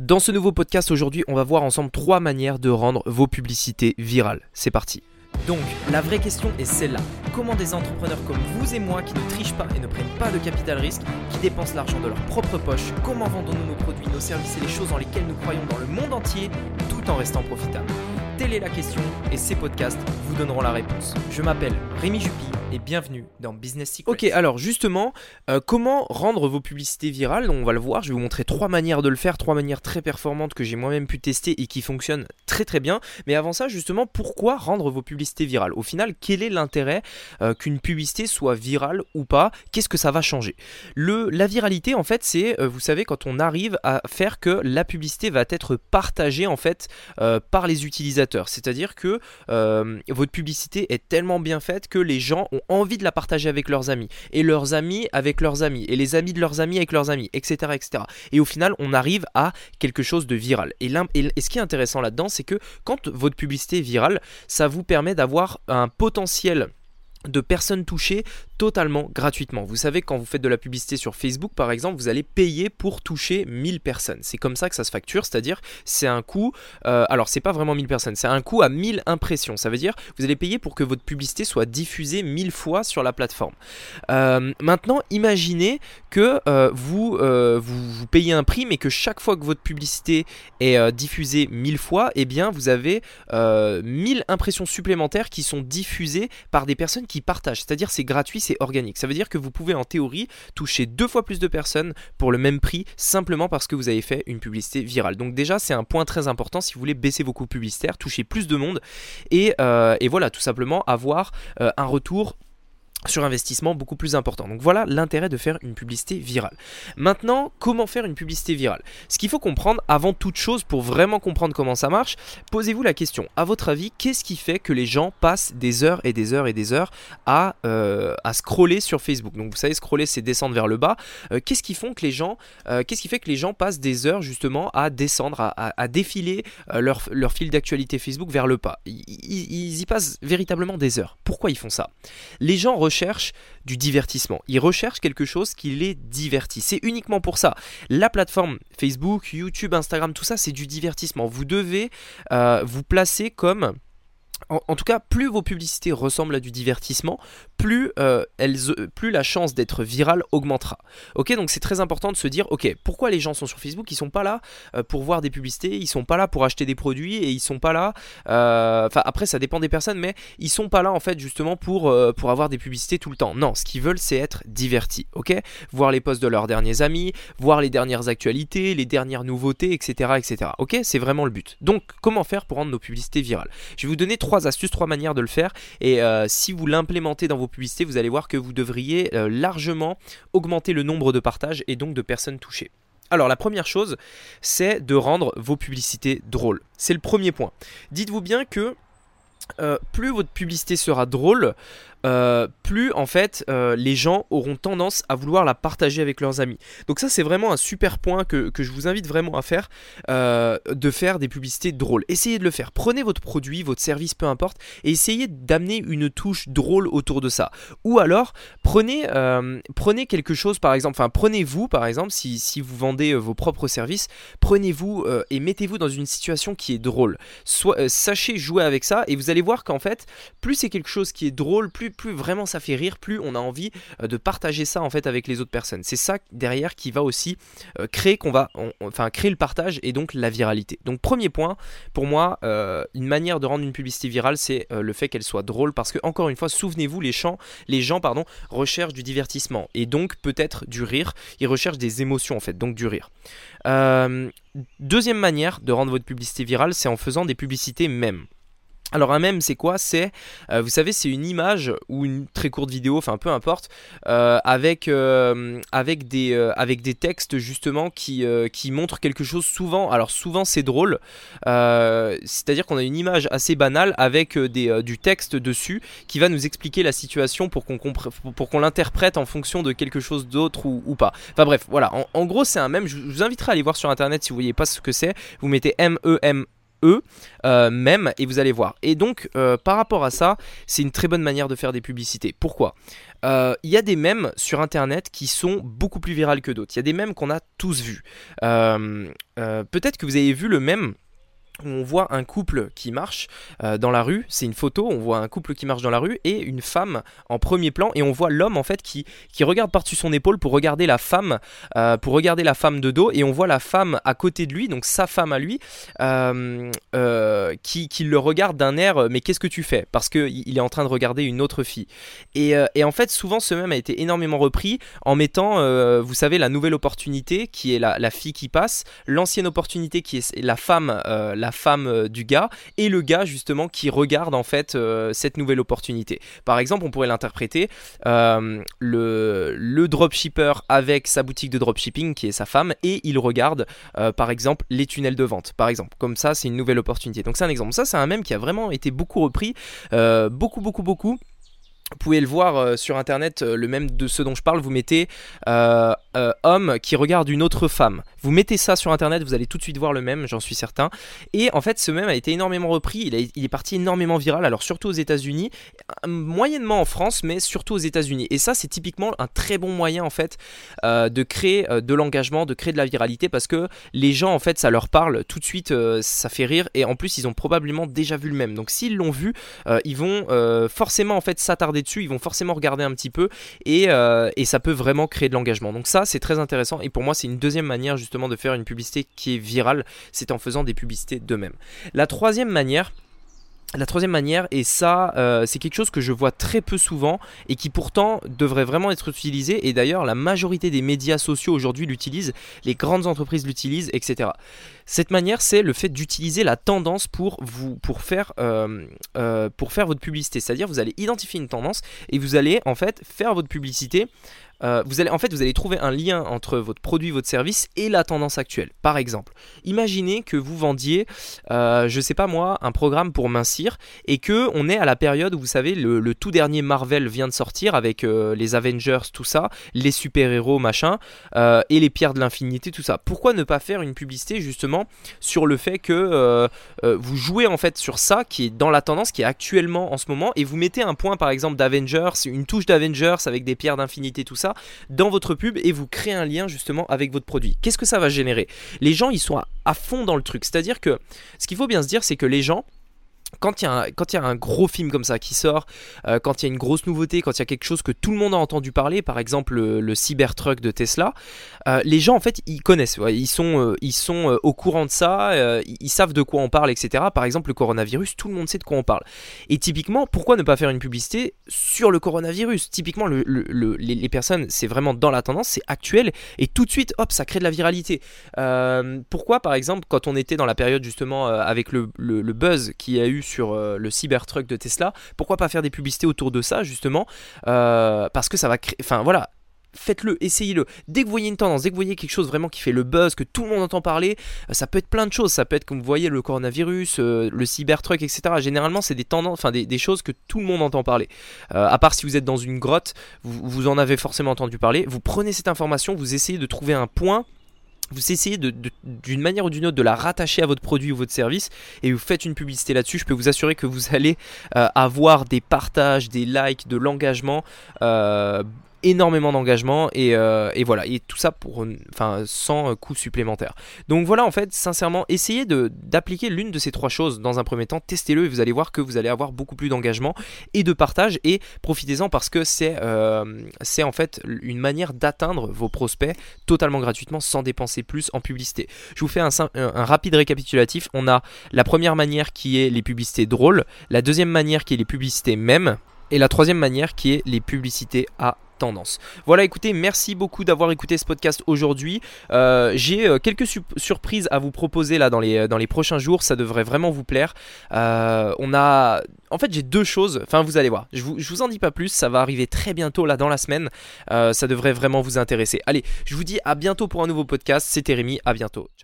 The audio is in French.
Dans ce nouveau podcast aujourd'hui, on va voir ensemble trois manières de rendre vos publicités virales. C'est parti. Donc, la vraie question est celle-là. Comment des entrepreneurs comme vous et moi qui ne trichent pas et ne prennent pas de capital risque, qui dépensent l'argent de leur propre poche, comment vendons-nous nos produits, nos services et les choses dans lesquelles nous croyons dans le monde entier tout en restant profitables? Telle est la question et ces podcasts vous donneront la réponse. Je m'appelle Rémi Jupy et bienvenue dans Business Secrets. Ok, alors justement, euh, comment rendre vos publicités virales? On va le voir, je vais vous montrer trois manières de le faire, trois manières très performantes que j'ai moi-même pu tester et qui fonctionnent très très bien. Mais avant ça, justement, pourquoi rendre vos publicités virales? Au final, quel est l'intérêt euh, qu'une publicité soit virale ou pas? Qu'est-ce que ça va changer? Le, La viralité, en fait, c'est, euh, vous savez, quand on arrive à faire que la publicité va être partagée en fait par les utilisateurs. C'est-à-dire que votre publicité est tellement bien faite que les gens ont envie de la partager avec leurs amis, et leurs amis avec leurs amis, et les amis de leurs amis avec leurs amis, etc. etc. Et au final, on arrive à quelque chose de viral. Et, et ce qui est intéressant là-dedans, c'est que quand votre publicité est virale, ça vous permet d'avoir un potentiel de personnes touchées totalement gratuitement. Vous savez, quand vous faites de la publicité sur Facebook, par exemple, vous allez payer pour toucher 1000 personnes. C'est comme ça que ça se facture, c'est-à-dire c'est un coût, euh, alors c'est pas vraiment 1000 personnes, c'est un coût à 1000 impressions. Ça veut dire vous allez payer pour que votre publicité soit diffusée 1000 fois sur la plateforme. Euh, maintenant, imaginez que euh, vous, vous, vous, payez un prix, mais que chaque fois que votre publicité est diffusée 1000 fois, eh bien vous avez 1000 impressions supplémentaires qui sont diffusées par des personnes qui partagent. C'est-à-dire c'est gratuit, organique. Ça veut dire que vous pouvez en théorie toucher deux fois plus de personnes pour le même prix simplement parce que vous avez fait une publicité virale. Donc déjà c'est un point très important si vous voulez baisser vos coûts publicitaires, toucher plus de monde et, euh, voilà tout simplement avoir euh, un retour sur investissement beaucoup plus important. Donc voilà l'intérêt de faire une publicité virale. Maintenant, comment faire une publicité virale? Ce qu'il faut comprendre avant toute chose pour vraiment comprendre comment ça marche, posez-vous la question, à votre avis, qu'est-ce qui fait que les gens passent des heures et des heures et des heures à, euh, scroller sur Facebook? Donc vous savez, scroller c'est descendre vers le bas. Euh, euh, qu'est-ce qui fait que les gens passent des heures justement à descendre, à, défiler leur, leur, fil d'actualité Facebook vers le bas? Ils, ils y passent véritablement des heures. Pourquoi ils font ça? Les gens recherche du divertissement. Ils recherchent quelque chose qui les divertit. C'est uniquement pour ça. La plateforme Facebook, YouTube, Instagram, tout ça, c'est du divertissement. Vous devez euh, vous placer comme en, tout cas, plus vos publicités ressemblent à du divertissement, plus, euh, euh, plus la chance d'être virale augmentera. Ok, donc c'est très important de se dire, ok, pourquoi les gens sont sur Facebook? Ils sont pas là euh, pour voir des publicités, ils sont pas là pour acheter des produits et ils sont pas là. Enfin, après, ça dépend des personnes, mais ils sont pas là en fait justement pour, avoir des publicités tout le temps. Non, ce qu'ils veulent, c'est être divertis. Ok, voir les posts de leurs derniers amis, voir les dernières actualités, les dernières nouveautés, etc., etc. Ok, c'est vraiment le but. Donc, comment faire pour rendre nos publicités virales? Je vais vous donner trois astuces, trois manières de le faire. Et si vous l'implémentez dans vos publicités, vous allez voir que vous devriez euh, largement augmenter le nombre de partages et donc de personnes touchées. Alors la première chose, c'est de rendre vos publicités drôles. C'est le premier point. Dites-vous bien que euh, plus votre publicité sera drôle, euh, plus en fait euh, les gens auront tendance à vouloir la partager avec leurs amis. Donc ça c'est vraiment un super point que, je vous invite vraiment à faire, de faire des publicités drôles. Essayez de le faire. Prenez votre produit, votre service, peu importe, et essayez d'amener une touche drôle autour de ça. Ou alors prenez, quelque chose par exemple, enfin prenez-vous par exemple si, vous vendez vos propres services, prenez-vous et mettez-vous dans une situation qui est drôle. Sachez jouer avec ça et vous allez voir qu'en fait, plus c'est quelque chose qui est drôle, plus, vraiment ça fait rire, plus on a envie euh, de partager ça en fait avec les autres personnes. C'est ça derrière qui va aussi euh, créer qu'on va, enfin créer le partage et donc la viralité. Donc premier point, pour moi, euh, une manière de rendre une publicité virale, c'est le fait qu'elle soit drôle parce que encore une fois, souvenez-vous, les gens, recherchent du divertissement et donc peut-être du rire. Ils recherchent des émotions en fait, donc du rire. deuxième manière de rendre votre publicité virale, c'est en faisant des publicités même. Alors un mème c'est quoi? C'est, euh, vous savez, c'est une image ou une très courte vidéo, enfin peu importe, euh, avec, euh, avec, des, textes justement qui, montrent quelque chose souvent. Alors souvent c'est drôle, c'est-à-dire qu'on a une image assez banale avec des, du texte dessus qui va nous expliquer la situation pour qu'on pour qu'on l'interprète en fonction de quelque chose d'autre ou, pas. Enfin bref, voilà, en, gros c'est un mème, je vous inviterai à aller voir sur internet si vous voyez pas ce que c'est, vous mettez M-E-M eux même et vous allez voir. Et donc par rapport à ça, c'est une très bonne manière de faire des publicités. Pourquoi? Il y a des mèmes sur internet qui sont beaucoup plus virales que d'autres. Il y a des mèmes qu'on a tous vus. Peut-être que vous avez vu le mème on voit un couple qui marche euh, dans la rue, c'est une photo, on voit un couple qui marche dans la rue et une femme en premier plan. Et on voit l'homme en fait qui, qui regarde par-dessus son épaule pour regarder la femme, euh, pour regarder la femme de dos. Et on voit la femme à côté de lui, donc sa femme à lui, euh, qui, qui, le regarde d'un air mais qu'est-ce que tu fais? Parce qu'il est en train de regarder une autre fille. Et, et, en fait souvent ce même a été énormément repris en mettant, vous savez, la nouvelle opportunité qui est la, la fille qui passe, l'ancienne opportunité qui est la femme, la femme euh, du gars et le gars justement qui regarde en fait euh, cette nouvelle opportunité. Par exemple, on pourrait l'interpréter euh, le, le dropshipper avec sa boutique de dropshipping qui est sa femme et il regarde par exemple les tunnels de vente. Par exemple, comme ça, c'est une nouvelle opportunité. Donc c'est un exemple. Ça, c'est un même qui a vraiment été beaucoup repris, beaucoup, beaucoup, beaucoup. Vous pouvez le voir euh, sur internet, euh, le même de ce dont je parle, vous mettez euh, homme qui regarde une autre femme. Vous mettez ça sur internet, vous allez tout de suite voir le même, j'en suis certain. Et en fait, ce même a été énormément repris, il, est parti énormément viral, alors surtout aux États-Unis, moyennement en France, mais surtout aux États-Unis. Et ça, c'est typiquement un très bon moyen en fait de créer de l'engagement, de créer de la viralité, parce que les gens en fait, ça leur parle tout de suite, ça fait rire, et en plus, ils ont probablement déjà vu le même. Donc s'ils l'ont vu, ils vont forcément en fait s'attarder dessus, ils vont forcément regarder un petit peu euh, et, ça peut vraiment créer de l'engagement. Donc ça, c'est très intéressant et pour moi, c'est une deuxième manière justement de faire une publicité qui est virale, c'est en faisant des publicités d'eux-mêmes. La troisième manière, la troisième manière, et ça euh, c'est quelque chose que je vois très peu souvent et qui pourtant devrait vraiment être utilisé, et d'ailleurs la majorité des médias sociaux aujourd'hui l'utilisent, les grandes entreprises l'utilisent, etc. Cette manière c'est le fait d'utiliser la tendance pour, vous, pour, faire, euh, euh, pour faire votre publicité, c'est-à-dire vous allez identifier une tendance et vous allez en fait faire votre publicité euh, vous allez, en fait, vous allez trouver un lien entre votre produit, votre service et la tendance actuelle. Par exemple, imaginez que vous vendiez, euh, je sais pas moi, un programme pour mincir et que on est à la période où vous savez le, tout dernier Marvel vient de sortir avec euh, les Avengers, tout ça, les super héros, machin, et les pierres de l'infinité, tout ça. Pourquoi ne pas faire une publicité justement sur le fait que vous jouez en fait sur ça qui est dans la tendance, qui est actuellement en ce moment, et vous mettez un point par exemple d'Avengers, une touche d'Avengers avec des pierres d'infinité, tout ça dans votre pub et vous créez un lien justement avec votre produit. Qu'est-ce que ça va générer? Les gens, ils sont à fond dans le truc. C'est-à-dire que ce qu'il faut bien se dire, c'est que les gens, quand il, y a un, y a un gros film comme ça qui sort, euh, quand il y a une grosse nouveauté, quand il y a quelque chose que tout le monde a entendu parler, par exemple le, Cybertruck de Tesla, euh, les gens en fait ils connaissent, ils sont, euh, ils sont au courant de ça, ils savent de quoi on parle, etc. Par exemple le coronavirus, tout le monde sait de quoi on parle. Et typiquement, pourquoi ne pas faire une publicité sur le coronavirus? Typiquement, le, les, personnes, c'est vraiment dans la tendance, c'est actuel, et tout de suite, hop, ça crée de la viralité. pourquoi par exemple quand on était dans la période justement avec le, le buzz qui a eu sur euh, le Cybertruck de Tesla, pourquoi pas faire des publicités autour de ça justement euh, Parce que ça va créer... Enfin voilà, faites-le, essayez-le. Dès que vous voyez une tendance, dès que vous voyez quelque chose vraiment qui fait le buzz, que tout le monde entend parler, euh, ça peut être plein de choses. Ça peut être comme vous voyez le coronavirus, le cybertruck, etc. Généralement, c'est des tendances, enfin des, choses que tout le monde entend parler. à part si vous êtes dans une grotte, vous, vous en avez forcément entendu parler. Vous prenez cette information, vous essayez de trouver un point vous essayez d'une manière ou d'une autre de la rattacher à votre produit ou votre service et vous faites une publicité là-dessus, je peux vous assurer que vous allez euh, avoir des partages, des likes, de l'engagement euh, énormément d'engagement euh, et, voilà et tout ça pour enfin sans coût supplémentaire. Donc voilà en fait sincèrement essayez d'appliquer l'une de ces trois choses dans un premier temps. Testez-le et vous allez voir que vous allez avoir beaucoup plus d'engagement et de partage. Et profitez-en parce que c'est euh, en fait une manière d'atteindre vos prospects totalement gratuitement sans dépenser plus en publicité. Je vous fais un, un rapide récapitulatif. On a la première manière qui est les publicités drôles. La deuxième manière qui est les publicités mêmes et la troisième manière qui est les publicités à tendance. Voilà, écoutez, merci beaucoup d'avoir écouté ce podcast aujourd'hui. Euh, j'ai euh, quelques surprises à vous proposer là dans les, euh, dans les prochains jours, ça devrait vraiment vous plaire. on a... En fait, j'ai deux choses, enfin vous allez voir, je vous, je vous en dis pas plus, ça va arriver très bientôt là dans la semaine, ça devrait vraiment vous intéresser. Allez, je vous dis à bientôt pour un nouveau podcast, c'était Rémi, à bientôt. Ciao.